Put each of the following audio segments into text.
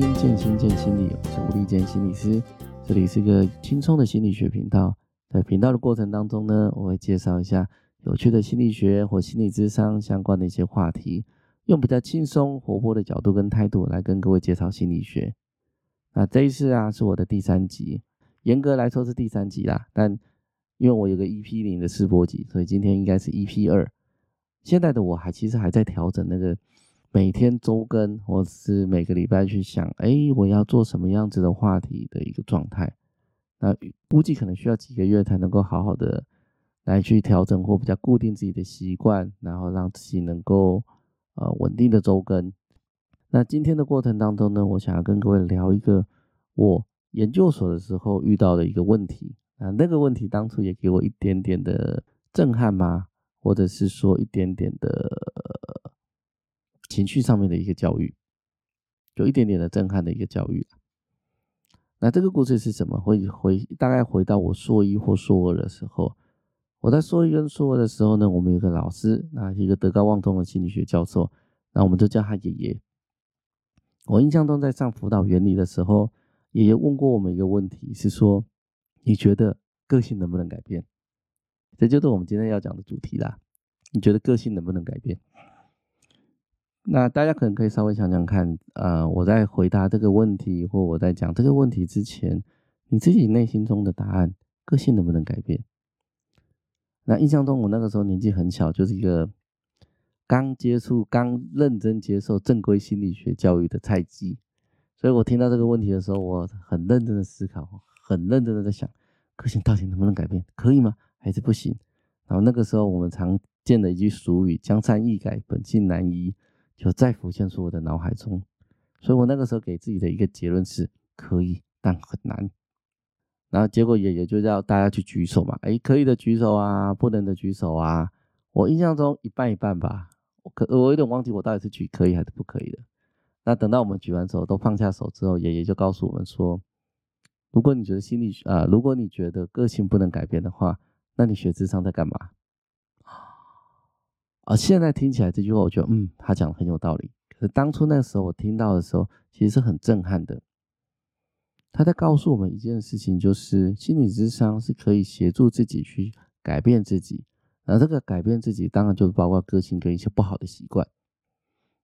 听健心见心理，我是吴立健心理师，这里是个轻松的心理学频道。在频道的过程当中呢，我会介绍一下有趣的心理学或心理智商相关的一些话题，用比较轻松活泼的角度跟态度来跟各位介绍心理学。那这一次啊，是我的第三集，严格来说是第三集啦，但因为我有个 EP 零的试播集，所以今天应该是 EP 二。现在的我还其实还在调整那个。每天周更，或是每个礼拜去想，哎，我要做什么样子的话题的一个状态。那估计可能需要几个月才能够好好的来去调整或比较固定自己的习惯，然后让自己能够呃稳定的周更。那今天的过程当中呢，我想要跟各位聊一个我研究所的时候遇到的一个问题。啊，那个问题当初也给我一点点的震撼吗？或者是说一点点的。情绪上面的一个教育，有一点点的震撼的一个教育。那这个故事是什么？会回大概回到我硕一或硕二的时候，我在硕一跟硕二的时候呢，我们有个老师，那一个德高望重的心理学教授，那我们就叫他爷爷。我印象中在上辅导原理的时候，爷爷问过我们一个问题，是说你觉得个性能不能改变？这就是我们今天要讲的主题啦。你觉得个性能不能改变？那大家可能可以稍微想想看，呃，我在回答这个问题，或我在讲这个问题之前，你自己内心中的答案，个性能不能改变？那印象中，我那个时候年纪很小，就是一个刚接触、刚认真接受正规心理学教育的菜鸡，所以我听到这个问题的时候，我很认真的思考，很认真的在想，个性到底能不能改变？可以吗？还是不行？然后那个时候，我们常见的一句俗语“江山易改，本性难移”。就再浮现出我的脑海中，所以我那个时候给自己的一个结论是可以，但很难。然后结果也也就叫大家去举手嘛，哎，可以的举手啊，不能的举手啊。我印象中一半一半吧，我可我有点忘记我到底是举可以还是不可以的。那等到我们举完手都放下手之后，爷爷就告诉我们说，如果你觉得心理学啊，如果你觉得个性不能改变的话，那你学智商在干嘛？啊现在听起来这句话，我觉得，嗯，他讲的很有道理。可是当初那时候我听到的时候，其实是很震撼的。他在告诉我们一件事情，就是心理咨商是可以协助自己去改变自己。而这个改变自己，当然就包括个性跟一些不好的习惯。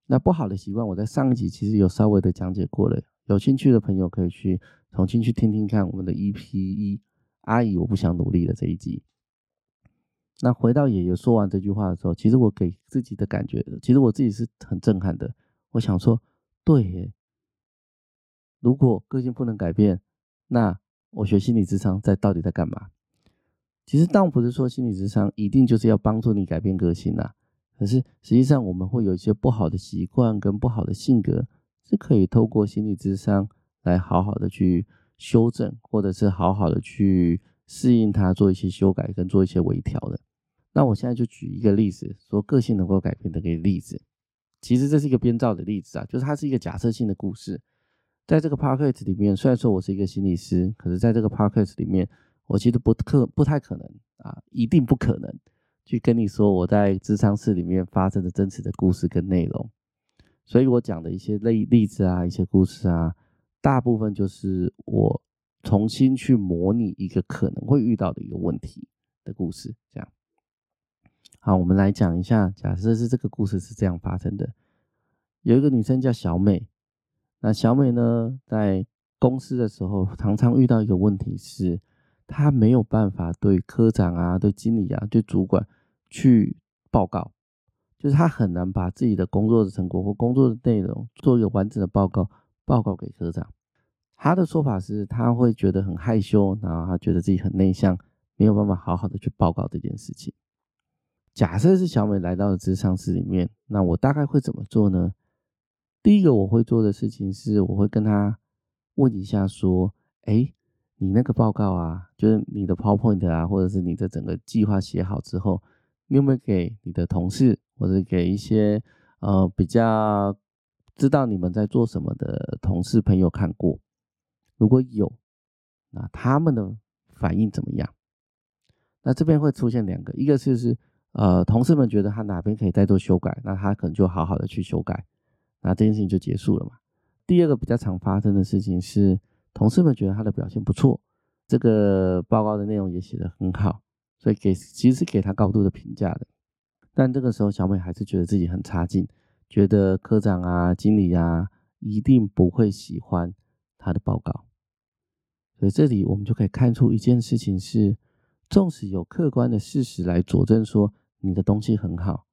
那不好的习惯，我在上一集其实有稍微的讲解过了。有兴趣的朋友可以去重新去听听看我们的 EP1 阿姨我不想努力的这一集。那回到爷爷说完这句话的时候，其实我给自己的感觉，其实我自己是很震撼的。我想说，对耶，如果个性不能改变，那我学心理智商在到底在干嘛？其实当不是说心理智商一定就是要帮助你改变个性呐，可是实际上我们会有一些不好的习惯跟不好的性格，是可以透过心理智商来好好的去修正，或者是好好的去适应它，做一些修改跟做一些微调的。那我现在就举一个例子，说个性能够改变的一个例子。其实这是一个编造的例子啊，就是它是一个假设性的故事。在这个 podcast 里面，虽然说我是一个心理师，可是在这个 podcast 里面，我其实不可不太可能啊，一定不可能去跟你说我在智商室里面发生的真实的故事跟内容。所以我讲的一些例例子啊，一些故事啊，大部分就是我重新去模拟一个可能会遇到的一个问题的故事，这样。好，我们来讲一下，假设是这个故事是这样发生的：有一个女生叫小美，那小美呢，在公司的时候，常常遇到一个问题是，她没有办法对科长啊、对经理啊、对主管去报告，就是她很难把自己的工作的成果或工作的内容做一个完整的报告，报告给科长。她的说法是，她会觉得很害羞，然后她觉得自己很内向，没有办法好好的去报告这件事情。假设是小美来到了咨商室里面，那我大概会怎么做呢？第一个我会做的事情是，我会跟她问一下说：“哎，你那个报告啊，就是你的 PowerPoint 啊，或者是你的整个计划写好之后，你有没有给你的同事或者给一些呃比较知道你们在做什么的同事朋友看过？如果有，那他们的反应怎么样？那这边会出现两个，一个就是。呃，同事们觉得他哪边可以再做修改，那他可能就好好的去修改，那这件事情就结束了嘛。第二个比较常发生的事情是，同事们觉得他的表现不错，这个报告的内容也写得很好，所以给其实是给他高度的评价的。但这个时候，小美还是觉得自己很差劲，觉得科长啊、经理啊一定不会喜欢他的报告。所以这里我们就可以看出一件事情是，纵使有客观的事实来佐证说你的东西很好，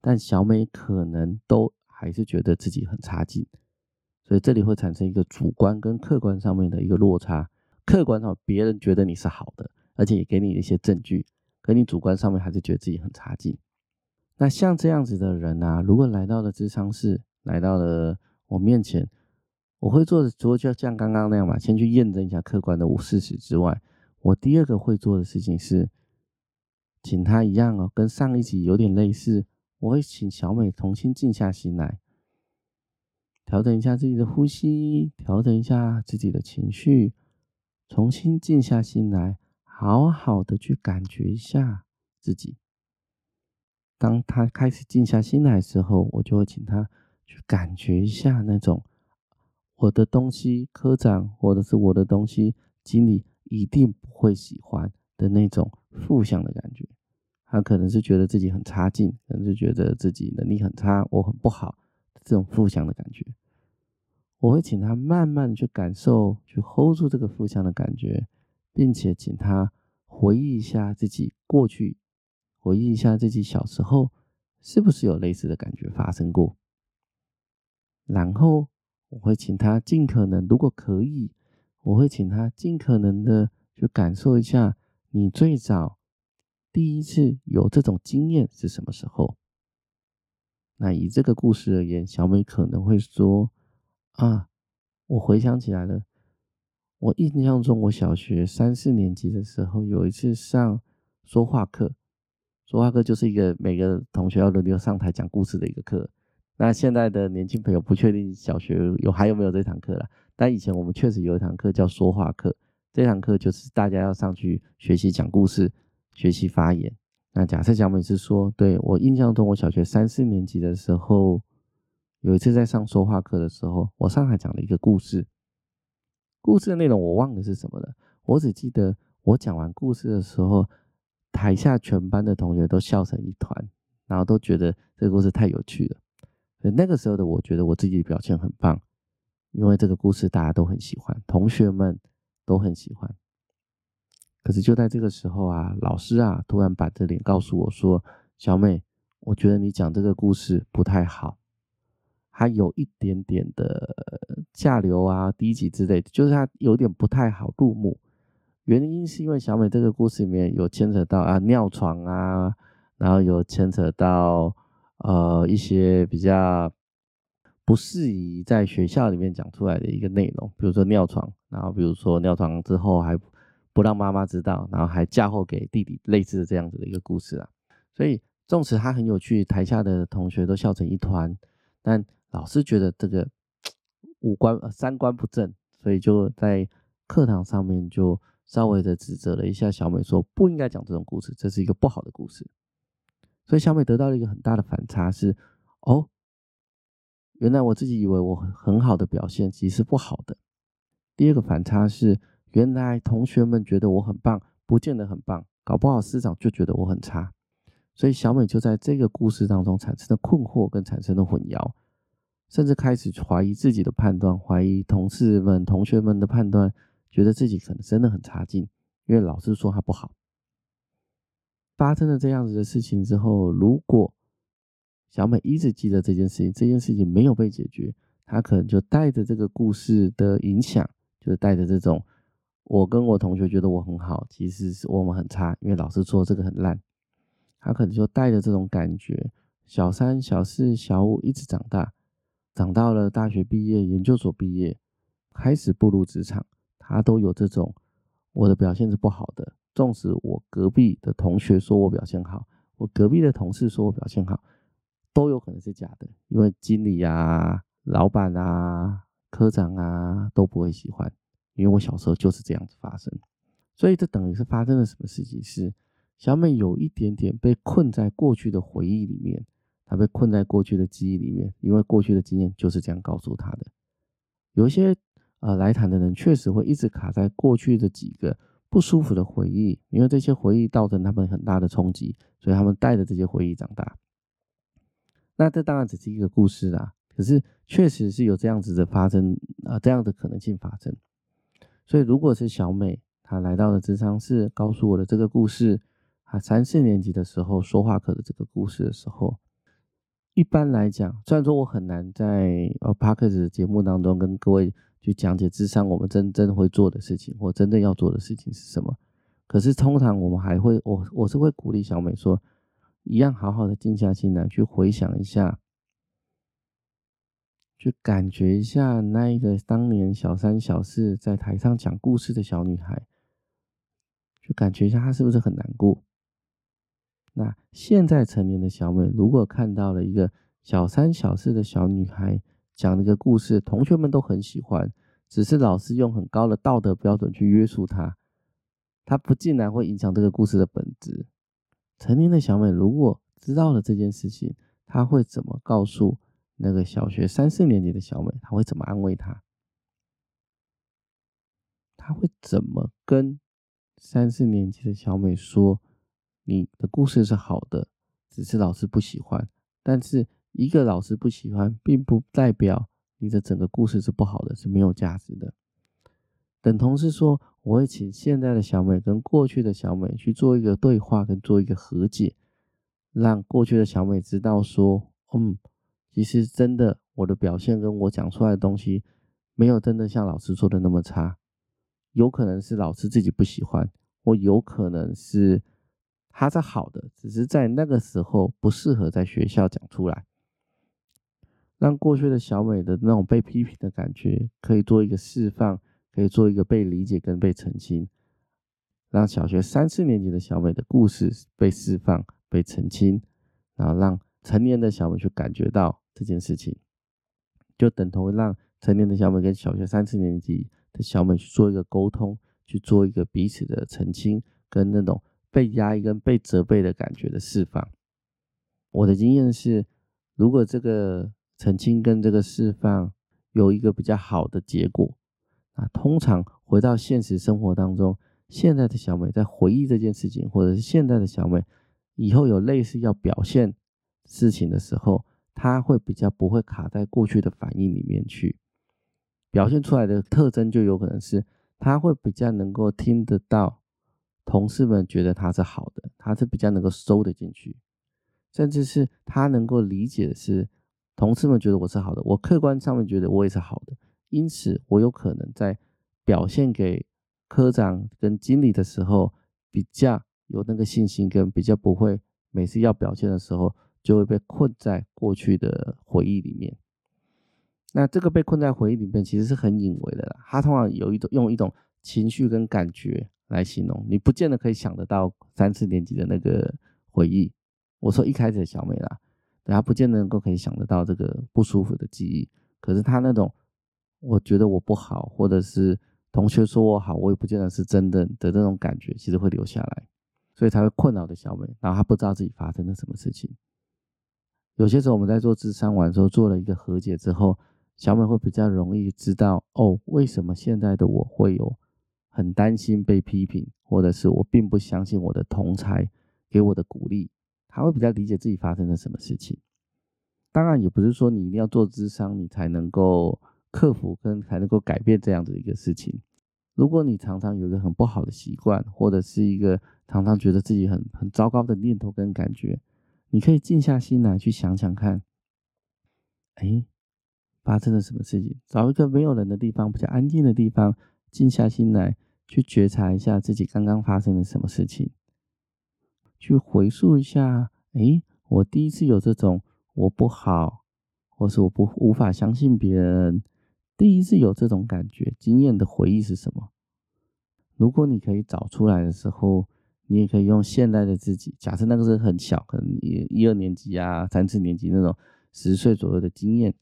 但小美可能都还是觉得自己很差劲。所以这里会产生一个主观跟客观上面的一个落差。客观上别人觉得你是好的，而且也给你一些证据，可你主观上面还是觉得自己很差劲。那像这样子的人啊，如果来到了智商室，来到了我面前，我会做的除了就像刚刚那样吧，先去验证一下客观的事实之外，我第二个会做的事情是，请他一样哦，跟上一集有点类似，我会请小美重新静下心来，调整一下自己的呼吸，调整一下自己的情绪，重新静下心来，好好的去感觉一下自己。当他开始静下心来的时候，我就会请他去感觉一下那种我的东西，科长或者是我的东西，经理一定不会喜欢的那种负向的感觉。他可能是觉得自己很差劲，可能是觉得自己能力很差，我很不好，这种负向的感觉。我会请他慢慢去感受，去 hold 住这个负向的感觉，并且请他回忆一下自己过去。回忆一下自己小时候是不是有类似的感觉发生过，然后我会请他尽可能，如果可以，我会请他尽可能的去感受一下你最早第一次有这种经验是什么时候。那以这个故事而言，小美可能会说：“啊，我回想起来了，我印象中我小学三四年级的时候有一次上说话课。”说话课就是一个每个同学要轮流上台讲故事的一个课。那现在的年轻朋友不确定小学有还有没有这堂课了，但以前我们确实有一堂课叫说话课。这堂课就是大家要上去学习讲故事、学习发言。那假设小美是说，对，我印象中，我小学三四年级的时候，有一次在上说话课的时候，我上台讲了一个故事。故事的内容我忘了是什么了，我只记得我讲完故事的时候。台下全班的同学都笑成一团，然后都觉得这个故事太有趣了。所以那个时候的我觉得我自己表现很棒，因为这个故事大家都很喜欢，同学们都很喜欢。可是就在这个时候啊，老师啊突然板着脸告诉我说：“小美，我觉得你讲这个故事不太好，还有一点点的下流啊、低级之类的，就是它有点不太好入目。”原因是因为小美这个故事里面有牵扯到啊尿床啊，然后有牵扯到呃一些比较不适宜在学校里面讲出来的一个内容，比如说尿床，然后比如说尿床之后还不让妈妈知道，然后还嫁祸给弟弟，类似的这样子的一个故事啊。所以纵使他很有趣，台下的同学都笑成一团，但老师觉得这个 五官三观不正，所以就在课堂上面就。稍微的指责了一下小美，说不应该讲这种故事，这是一个不好的故事。所以小美得到了一个很大的反差，是哦，原来我自己以为我很好的表现，其实是不好的。第二个反差是，原来同学们觉得我很棒，不见得很棒，搞不好师长就觉得我很差。所以小美就在这个故事当中产生了困惑，跟产生了混淆，甚至开始怀疑自己的判断，怀疑同事们、同学们的判断。觉得自己可能真的很差劲，因为老师说他不好。发生了这样子的事情之后，如果小美一直记得这件事情，这件事情没有被解决，她可能就带着这个故事的影响，就是带着这种我跟我同学觉得我很好，其实是我们很差，因为老师说这个很烂。他可能就带着这种感觉，小三、小四、小五一直长大，长到了大学毕业、研究所毕业，开始步入职场。他都有这种，我的表现是不好的。纵使我隔壁的同学说我表现好，我隔壁的同事说我表现好，都有可能是假的。因为经理啊、老板啊、科长啊都不会喜欢。因为我小时候就是这样子发生，所以这等于是发生了什么事情？是小美有一点点被困在过去的回忆里面，她被困在过去的记忆里面，因为过去的经验就是这样告诉她的。有一些呃来谈的人确实会一直卡在过去的几个不舒服的回忆，因为这些回忆造成他们很大的冲击，所以他们带着这些回忆长大。那这当然只是一个故事啦，可是确实是有这样子的发生啊、这样的可能性发生。所以如果是小美，她来到了智商室，告诉我的这个故事，她三四年级的时候说话课的这个故事的时候。一般来讲，虽然说我很难在呃 Podcast 的节目当中跟各位去讲解智商我们真正会做的事情或真正要做的事情是什么，可是通常我们还会，我我是会鼓励小美说，一样好好的静下心来去回想一下，去感觉一下那一个当年小三小四在台上讲故事的小女孩，去感觉一下她是不是很难过。那现在成年的小美，如果看到了一个小三小四的小女孩讲了一个故事，同学们都很喜欢，只是老师用很高的道德标准去约束她，她不竟然会影响这个故事的本质。成年的小美如果知道了这件事情，她会怎么告诉那个小学三四年级的小美？她会怎么安慰她？她会怎么跟三四年级的小美说？你的故事是好的，只是老师不喜欢。但是一个老师不喜欢，并不代表你的整个故事是不好的，是没有价值的。等同是说，我会请现在的小美跟过去的小美去做一个对话，跟做一个和解，让过去的小美知道说，嗯，其实真的我的表现跟我讲出来的东西，没有真的像老师说的那么差。有可能是老师自己不喜欢，或有可能是。他是好的，只是在那个时候不适合在学校讲出来，让过去的小美的那种被批评的感觉可以做一个释放，可以做一个被理解跟被澄清，让小学三四年级的小美的故事被释放、被澄清，然后让成年的小美去感觉到这件事情，就等同让成年的小美跟小学三四年级的小美去做一个沟通，去做一个彼此的澄清跟那种。被压抑跟被责备的感觉的释放，我的经验是，如果这个澄清跟这个释放有一个比较好的结果，啊，通常回到现实生活当中，现在的小美在回忆这件事情，或者是现在的小美以后有类似要表现事情的时候，他会比较不会卡在过去的反应里面去，表现出来的特征就有可能是，他会比较能够听得到。同事们觉得他是好的，他是比较能够收得进去，甚至是他能够理解的是，同事们觉得我是好的，我客观上面觉得我也是好的，因此我有可能在表现给科长跟经理的时候，比较有那个信心，跟比较不会每次要表现的时候就会被困在过去的回忆里面。那这个被困在回忆里面其实是很隐微的啦，他通常有一种用一种情绪跟感觉。来形容，你不见得可以想得到三四年级的那个回忆。我说一开始小美啦，对，她不见得能够可以想得到这个不舒服的记忆。可是她那种，我觉得我不好，或者是同学说我好，我也不见得是真的的这种感觉，其实会留下来，所以才会困扰的小美。然后她不知道自己发生了什么事情。有些时候我们在做智商完之后，做了一个和解之后，小美会比较容易知道哦，为什么现在的我会有。很担心被批评，或者是我并不相信我的同才给我的鼓励，他会比较理解自己发生了什么事情。当然，也不是说你一定要做智商，你才能够克服跟才能够改变这样的一个事情。如果你常常有一个很不好的习惯，或者是一个常常觉得自己很很糟糕的念头跟感觉，你可以静下心来去想想看，哎，发生了什么事情？找一个没有人的地方，比较安静的地方，静下心来。去觉察一下自己刚刚发生了什么事情，去回溯一下，诶，我第一次有这种我不好，或是我不无法相信别人，第一次有这种感觉经验的回忆是什么？如果你可以找出来的时候，你也可以用现在的自己，假设那个是很小，可能一一二年级啊、三四年级那种十岁左右的经验，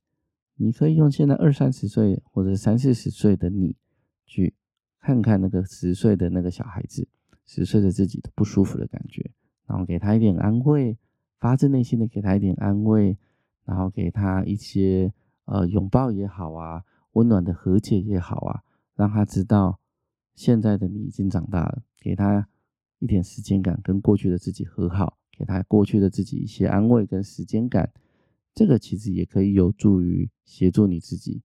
你可以用现在二三十岁或者三四十岁的你去。看看那个十岁的那个小孩子，十岁的自己的不舒服的感觉，然后给他一点安慰，发自内心的给他一点安慰，然后给他一些呃拥抱也好啊，温暖的和解也好啊，让他知道现在的你已经长大了，给他一点时间感，跟过去的自己和好，给他过去的自己一些安慰跟时间感，这个其实也可以有助于协助你自己。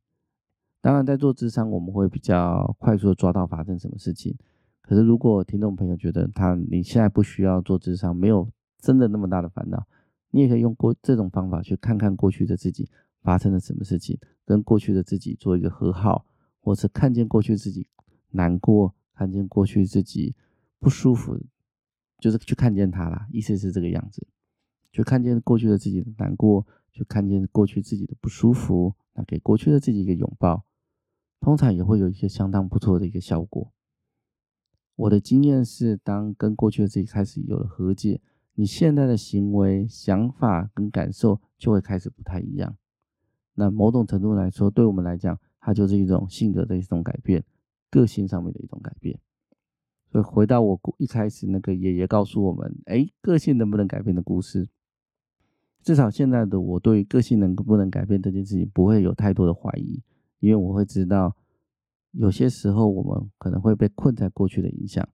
当然，在做智商，我们会比较快速的抓到发生什么事情。可是，如果听众朋友觉得他你现在不需要做智商，没有真的那么大的烦恼，你也可以用过这种方法去看看过去的自己发生了什么事情，跟过去的自己做一个和好，或是看见过去自己难过，看见过去自己不舒服，就是去看见他啦。意思是这个样子，去看见过去的自己的难过，去看见过去自己的不舒服，那给过去的自己一个拥抱，通常也会有一些相当不错的一个效果。我的经验是，当跟过去的自己开始有了和解，你现在的行为、想法跟感受就会开始不太一样。那某种程度来说，对我们来讲，它就是一种性格的一种改变，个性上面的一种改变。所以回到我一开始那个爷爷告诉我们：“哎，个性能不能改变的故事？”至少现在的我对个性能不能改变这件事情不会有太多的怀疑，因为我会知道。有些时候，我们可能会被困在过去的影响，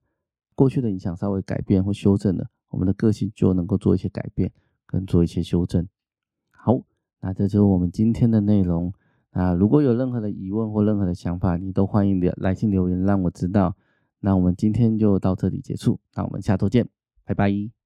过去的影响稍微改变或修正了，我们的个性就能够做一些改变，跟做一些修正。好，那这就是我们今天的内容。啊如果有任何的疑问或任何的想法，你都欢迎留来信留言让我知道。那我们今天就到这里结束，那我们下周见，拜拜。